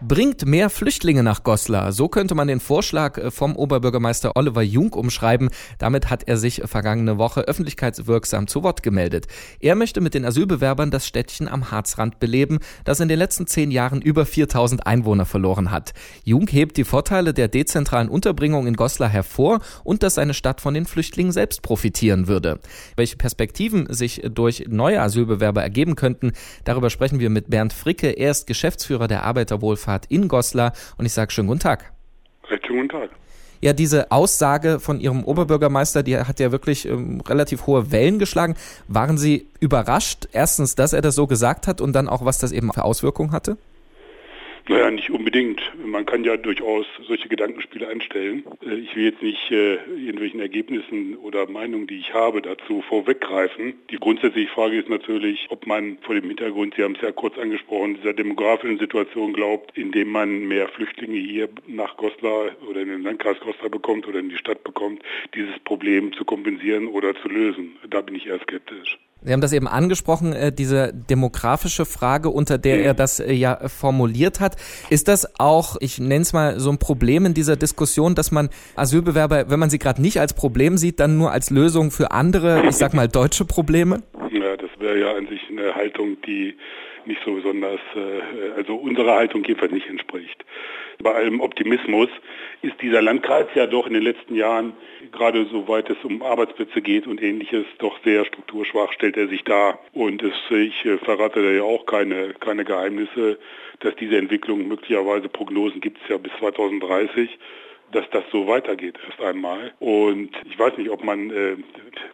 bringt mehr Flüchtlinge nach Goslar. So könnte man den Vorschlag äh, vom Oberbürgermeister Oliver Jung umschreiben. Damit hat er sich vergangene Woche öffentlichkeitswirksam zu Wort gemeldet. Er möchte mit den Asylbewerbern das Städtchen am Harzrand beleben, das in den letzten zehn Jahren über 4000 Einwohner verloren hat. Jung hebt die Vorteile der dezentralen Unterbringung in Goslar hervor und dass seine Stadt von den Flüchtlingen selbst profitieren würde. Welche Perspektiven sich durch neue Asylbewerber ergeben könnten, darüber sprechen wir mit Bernd Fricke. Er ist Geschäftsführer der Arbeiterwohlfahrt Himmelfahrt in Goslar und ich sage schönen guten Tag. Schönen guten Tag. Ja, diese Aussage von Ihrem Oberbürgermeister, die hat ja wirklich ähm, relativ hohe Wellen geschlagen. Waren Sie überrascht, erstens, dass er das so gesagt hat und dann auch, was das eben für Auswirkungen hatte? Naja, nicht unbedingt. Man kann ja durchaus solche Gedankenspiele anstellen. Äh, ich will jetzt nicht äh, irgendwelchen Ergebnissen oder Meinungen, die ich habe, dazu vorweggreifen. Die grundsätzliche Frage ist natürlich, ob man vor dem Hintergrund, Sie haben es ja kurz angesprochen, dieser demografischen Situation glaubt, indem man mehr Flüchtlinge hier nach Goslar oder in den Landkreis Goslar bekommt oder in die Stadt bekommt, dieses Problem zu kompensieren oder zu lösen. Da bin ich eher skeptisch. Sie haben das eben angesprochen, äh, diese demografische Frage, unter der er das äh, ja formuliert hat. Ist das auch, ich nenne es mal so ein Problem in dieser Diskussion, dass man Asylbewerber, wenn man sie gerade nicht als Problem sieht, dann nur als Lösung für andere, ich sag mal, deutsche Probleme? Ja, das wäre ja an sich eine Haltung, die nicht so besonders, äh, also unserer Haltung jedenfalls nicht entspricht. Bei allem Optimismus ist dieser Landkreis ja doch in den letzten Jahren, gerade soweit es um Arbeitsplätze geht und ähnliches, doch sehr strukturschwach stellt er sich dar. Und es, ich äh, verrate da ja auch keine, keine Geheimnisse, dass diese Entwicklung möglicherweise Prognosen gibt es ja bis 2030 dass das so weitergeht erst einmal. Und ich weiß nicht, ob man, äh,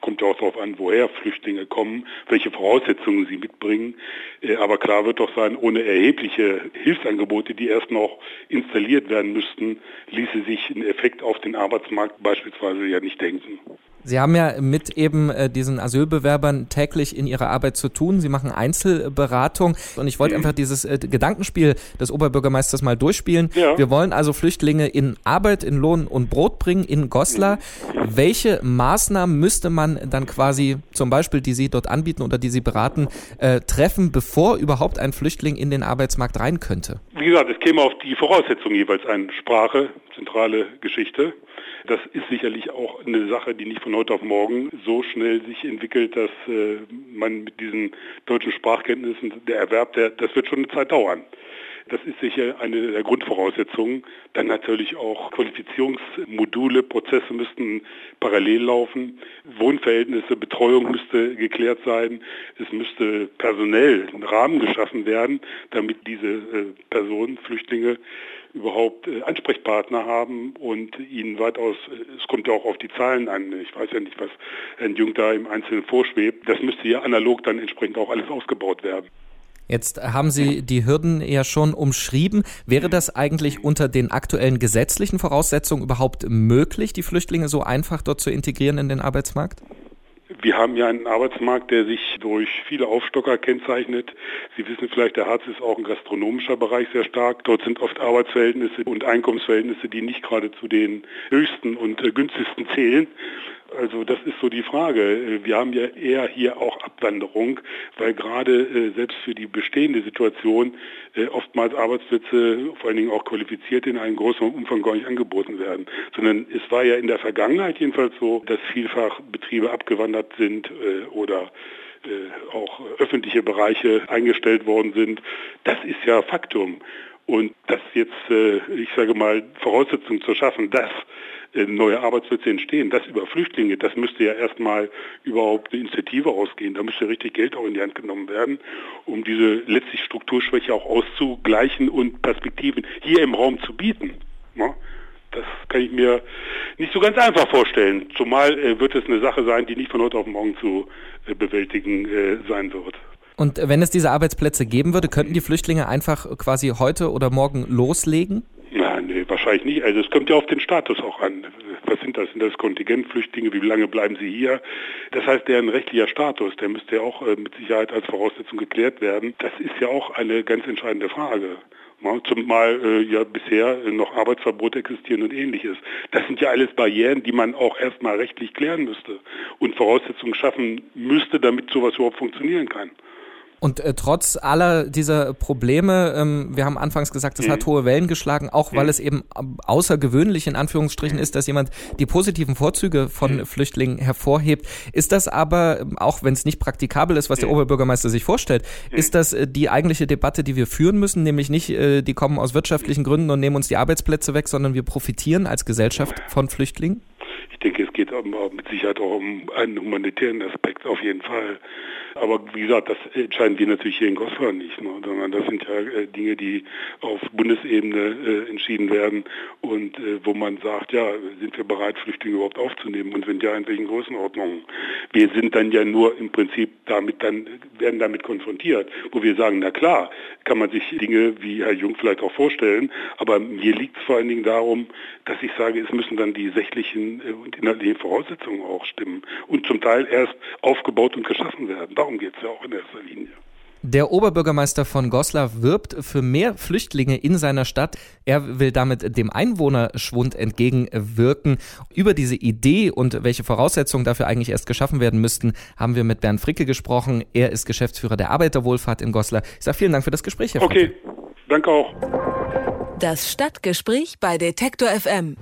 kommt ja auch darauf an, woher Flüchtlinge kommen, welche Voraussetzungen sie mitbringen. Äh, aber klar wird doch sein, ohne erhebliche Hilfsangebote, die erst noch installiert werden müssten, ließe sich ein Effekt auf den Arbeitsmarkt beispielsweise ja nicht denken. Sie haben ja mit eben äh, diesen Asylbewerbern täglich in Ihrer Arbeit zu tun. Sie machen Einzelberatung und ich wollte mhm. einfach dieses äh, Gedankenspiel des Oberbürgermeisters mal durchspielen. Ja. Wir wollen also Flüchtlinge in Arbeit, in Lohn und Brot bringen in Goslar. Mhm. Welche Maßnahmen müsste man dann quasi zum Beispiel, die Sie dort anbieten oder die Sie beraten, äh, treffen, bevor überhaupt ein Flüchtling in den Arbeitsmarkt rein könnte? Wie gesagt, es käme auf die Voraussetzungen jeweils an. Sprache, zentrale Geschichte. Das ist sicherlich auch eine Sache, die nicht von heute auf morgen so schnell sich entwickelt, dass äh, man mit diesen deutschen Sprachkenntnissen, der Erwerb, der, das wird schon eine Zeit dauern. Das ist sicher eine der Grundvoraussetzungen. Dann natürlich auch Qualifizierungsmodule, Prozesse müssten parallel laufen. Wohnverhältnisse, Betreuung müsste geklärt sein. Es müsste personell ein Rahmen geschaffen werden, damit diese äh, Personen, Flüchtlinge, überhaupt äh, Ansprechpartner haben und ihnen weitaus, äh, es kommt ja auch auf die Zahlen an, ich weiß ja nicht, was Herrn Jung da im Einzelnen vorschwebt, das müsste ja analog dann entsprechend auch alles ausgebaut werden. Jetzt haben Sie die Hürden ja schon umschrieben. Wäre das eigentlich unter den aktuellen gesetzlichen Voraussetzungen überhaupt möglich, die Flüchtlinge so einfach dort zu integrieren in den Arbeitsmarkt? Wir haben ja einen Arbeitsmarkt, der sich durch viele Aufstocker kennzeichnet. Sie wissen vielleicht, der Harz ist auch ein gastronomischer Bereich sehr stark. Dort sind oft Arbeitsverhältnisse und Einkommensverhältnisse, die nicht gerade zu den höchsten und äh, günstigsten zählen. Also das ist so die Frage. Wir haben ja eher hier auch Abwanderung, weil gerade äh, selbst für die bestehende Situation äh, oftmals Arbeitsplätze, vor allen Dingen auch qualifiziert, in einem größeren Umfang gar nicht angeboten werden. Sondern es war ja in der Vergangenheit jedenfalls so, dass vielfach Betriebe abgewandert sind äh, oder auch öffentliche Bereiche eingestellt worden sind. Das ist ja Faktum. Und das jetzt, äh, ich sage mal, Voraussetzungen zu schaffen, dass äh, neue Arbeitsplätze entstehen, das über Flüchtlinge, das müsste ja erstmal überhaupt eine Initiative ausgehen. Da müsste richtig Geld auch in die Hand genommen werden, um diese letztlich Strukturschwäche auch auszugleichen und Perspektiven hier im Raum zu bieten. Ja? Das kann ich mir nicht so ganz einfach vorstellen. Zumal äh, wird es eine Sache sein, die nicht von heute auf morgen zu bewältigen sein wird. Und wenn es diese Arbeitsplätze geben würde, könnten die Flüchtlinge einfach quasi heute oder morgen loslegen? Nein, nee, wahrscheinlich nicht. Also es kommt ja auf den Status auch an. Was sind das? Sind das Kontingentflüchtlinge? Wie lange bleiben sie hier? Das heißt, deren rechtlicher Status, der müsste ja auch äh, mit Sicherheit als Voraussetzung geklärt werden. Das ist ja auch eine ganz entscheidende Frage. Zumal äh, ja bisher noch Arbeitsverbote existieren und ähnliches. Das sind ja alles Barrieren, die man auch erstmal rechtlich klären müsste und Voraussetzungen schaffen müsste, damit sowas überhaupt funktionieren kann. Und äh, trotz aller dieser Probleme, ähm, wir haben anfangs gesagt, es mhm. hat hohe Wellen geschlagen, auch weil mhm. es eben außergewöhnlich in Anführungsstrichen ist, dass jemand die positiven Vorzüge von mhm. Flüchtlingen hervorhebt. Ist das aber, ähm, auch wenn es nicht praktikabel ist, was der Oberbürgermeister sich vorstellt, ist das äh, die eigentliche Debatte, die wir führen müssen, nämlich nicht, äh, die kommen aus wirtschaftlichen Gründen und nehmen uns die Arbeitsplätze weg, sondern wir profitieren als Gesellschaft von Flüchtlingen? Ich denke, es geht mit Sicherheit auch um einen humanitären Aspekt auf jeden Fall. Aber wie gesagt, das entscheiden wir natürlich hier in Goslar nicht, ne? sondern das sind ja äh, Dinge, die auf Bundesebene äh, entschieden werden und äh, wo man sagt, ja, sind wir bereit, Flüchtlinge überhaupt aufzunehmen und wenn ja, in welchen Größenordnungen. Wir sind dann ja nur im Prinzip damit dann, werden damit konfrontiert, wo wir sagen, na klar, kann man sich Dinge wie Herr Jung vielleicht auch vorstellen, aber mir liegt es vor allen Dingen darum, dass ich sage, es müssen dann die sächlichen äh, und inhaltlichen Voraussetzungen auch stimmen und zum Teil erst aufgebaut und geschaffen werden. Darum geht es ja auch in erster Linie. Der Oberbürgermeister von Goslar wirbt für mehr Flüchtlinge in seiner Stadt. Er will damit dem Einwohnerschwund entgegenwirken. Über diese Idee und welche Voraussetzungen dafür eigentlich erst geschaffen werden müssten, haben wir mit Bernd Fricke gesprochen. Er ist Geschäftsführer der Arbeiterwohlfahrt in Goslar. Ich sage vielen Dank für das Gespräch, Herr Okay, danke auch. Das Stadtgespräch bei Detektor FM.